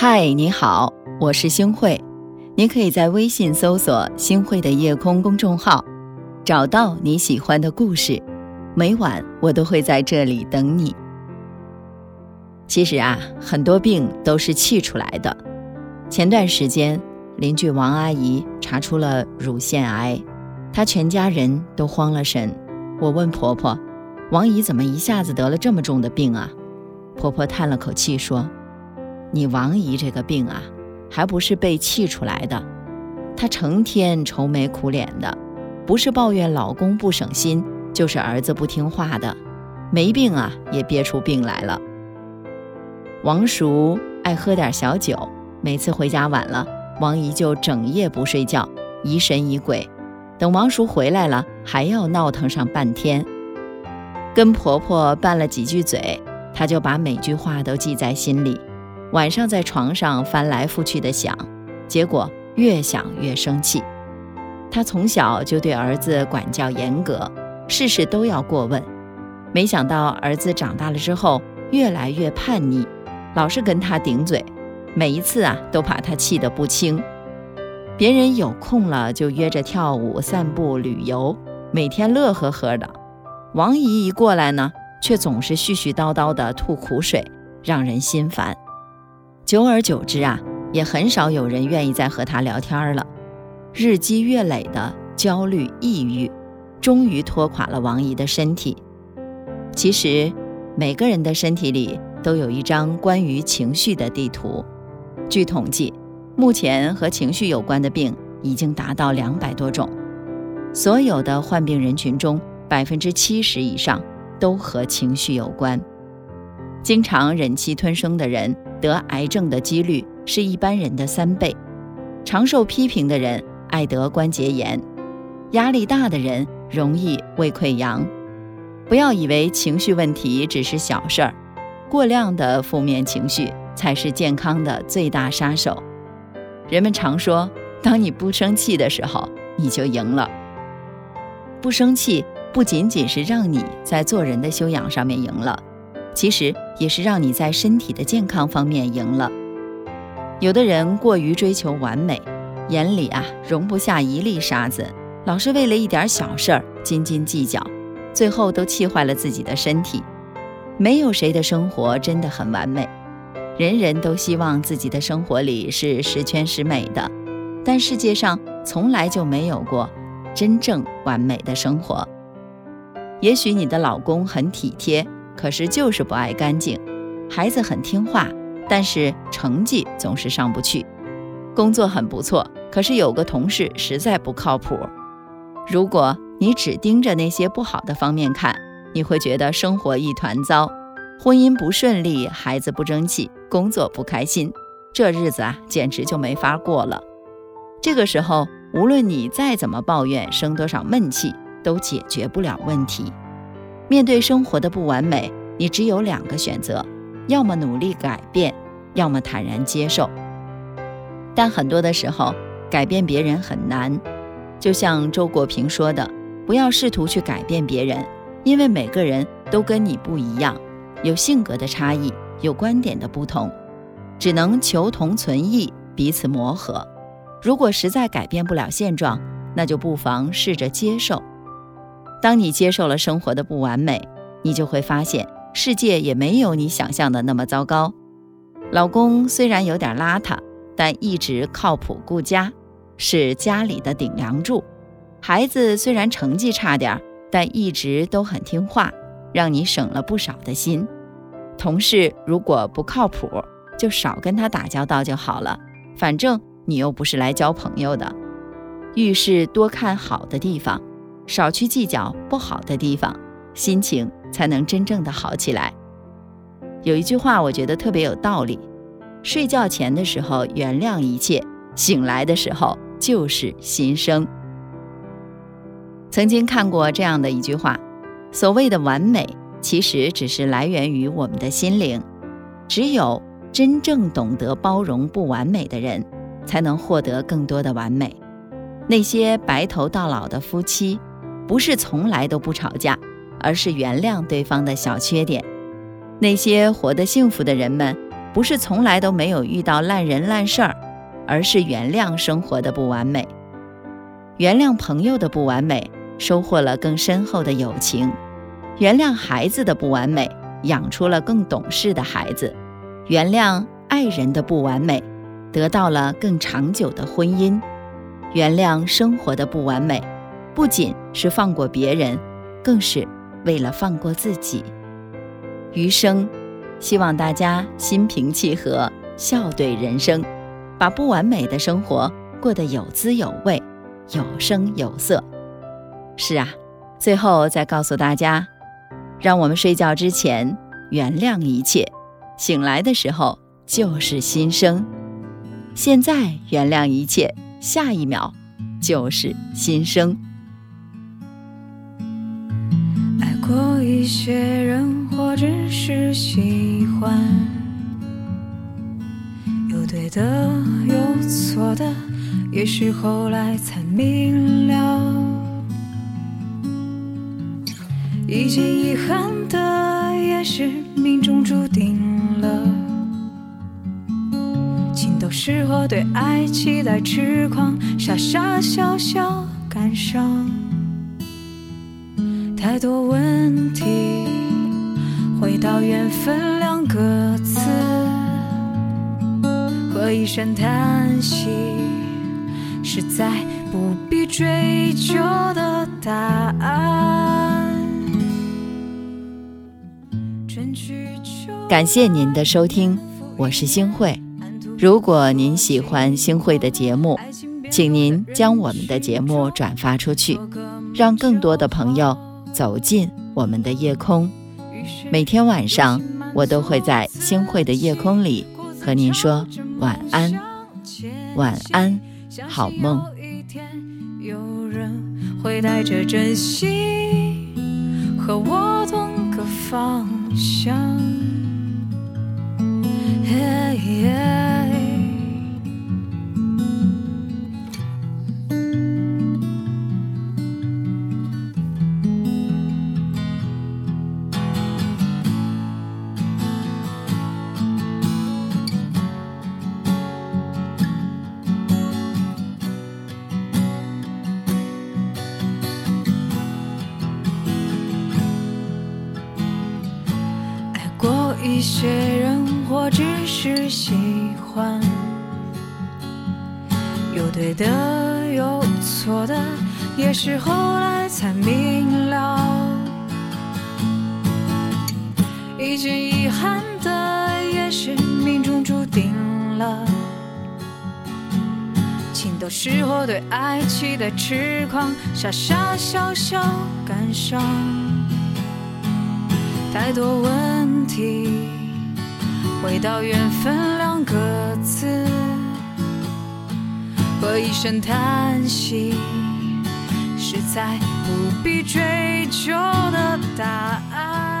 嗨，你好，我是星慧。你可以在微信搜索“星慧的夜空”公众号，找到你喜欢的故事。每晚我都会在这里等你。其实啊，很多病都是气出来的。前段时间，邻居王阿姨查出了乳腺癌，她全家人都慌了神。我问婆婆：“王姨怎么一下子得了这么重的病啊？”婆婆叹了口气说。你王姨这个病啊，还不是被气出来的。她成天愁眉苦脸的，不是抱怨老公不省心，就是儿子不听话的。没病啊，也憋出病来了。王叔爱喝点小酒，每次回家晚了，王姨就整夜不睡觉，疑神疑鬼。等王叔回来了，还要闹腾上半天。跟婆婆拌了几句嘴，她就把每句话都记在心里。晚上在床上翻来覆去的想，结果越想越生气。他从小就对儿子管教严格，事事都要过问。没想到儿子长大了之后越来越叛逆，老是跟他顶嘴，每一次啊都把他气得不轻。别人有空了就约着跳舞、散步、旅游，每天乐呵呵的。王姨一过来呢，却总是絮絮叨叨的吐苦水，让人心烦。久而久之啊，也很少有人愿意再和他聊天了。日积月累的焦虑、抑郁，终于拖垮了王姨的身体。其实，每个人的身体里都有一张关于情绪的地图。据统计，目前和情绪有关的病已经达到两百多种。所有的患病人群中，百分之七十以上都和情绪有关。经常忍气吞声的人，得癌症的几率是一般人的三倍；常受批评的人爱得关节炎；压力大的人容易胃溃疡。不要以为情绪问题只是小事儿，过量的负面情绪才是健康的最大杀手。人们常说，当你不生气的时候，你就赢了。不生气不仅仅是让你在做人的修养上面赢了。其实也是让你在身体的健康方面赢了。有的人过于追求完美，眼里啊容不下一粒沙子，老是为了一点小事儿斤斤计较，最后都气坏了自己的身体。没有谁的生活真的很完美，人人都希望自己的生活里是十全十美的，但世界上从来就没有过真正完美的生活。也许你的老公很体贴。可是就是不爱干净，孩子很听话，但是成绩总是上不去。工作很不错，可是有个同事实在不靠谱。如果你只盯着那些不好的方面看，你会觉得生活一团糟，婚姻不顺利，孩子不争气，工作不开心，这日子啊简直就没法过了。这个时候，无论你再怎么抱怨，生多少闷气，都解决不了问题。面对生活的不完美，你只有两个选择：要么努力改变，要么坦然接受。但很多的时候，改变别人很难。就像周国平说的：“不要试图去改变别人，因为每个人都跟你不一样，有性格的差异，有观点的不同，只能求同存异，彼此磨合。如果实在改变不了现状，那就不妨试着接受。”当你接受了生活的不完美，你就会发现世界也没有你想象的那么糟糕。老公虽然有点邋遢，但一直靠谱顾家，是家里的顶梁柱。孩子虽然成绩差点，但一直都很听话，让你省了不少的心。同事如果不靠谱，就少跟他打交道就好了，反正你又不是来交朋友的。遇事多看好的地方。少去计较不好的地方，心情才能真正的好起来。有一句话，我觉得特别有道理：睡觉前的时候原谅一切，醒来的时候就是新生。曾经看过这样的一句话：所谓的完美，其实只是来源于我们的心灵。只有真正懂得包容不完美的人，才能获得更多的完美。那些白头到老的夫妻。不是从来都不吵架，而是原谅对方的小缺点。那些活得幸福的人们，不是从来都没有遇到烂人烂事儿，而是原谅生活的不完美，原谅朋友的不完美，收获了更深厚的友情；原谅孩子的不完美，养出了更懂事的孩子；原谅爱人的不完美，得到了更长久的婚姻；原谅生活的不完美，不仅是放过别人，更是为了放过自己。余生。希望大家心平气和，笑对人生，把不完美的生活过得有滋有味、有声有色。是啊，最后再告诉大家，让我们睡觉之前原谅一切，醒来的时候就是新生。现在原谅一切，下一秒就是新生。一些人。或只是喜欢，有对的，有错的，也许后来才明了。已经遗憾的，也是命中注定了。情窦适合，对爱期待痴狂，傻傻笑笑感伤，太多问题。回到缘分两个字和一声叹息，是在不必追究的答案。感谢您的收听，我是星慧。如果您喜欢星慧的节目，请您将我们的节目转发出去，让更多的朋友走进我们的夜空。每天晚上，我都会在星汇的夜空里和您说晚安，晚安，好梦。有人会带着真心和我同个方向。一些人，或只是喜欢，有对的，有错的，也是后来才明了。已经遗憾的，也是命中注定了。情窦适合，对爱期待痴狂，傻傻笑笑感伤，太多问题。回到缘分两个字和一声叹息，实在不必追究的答案。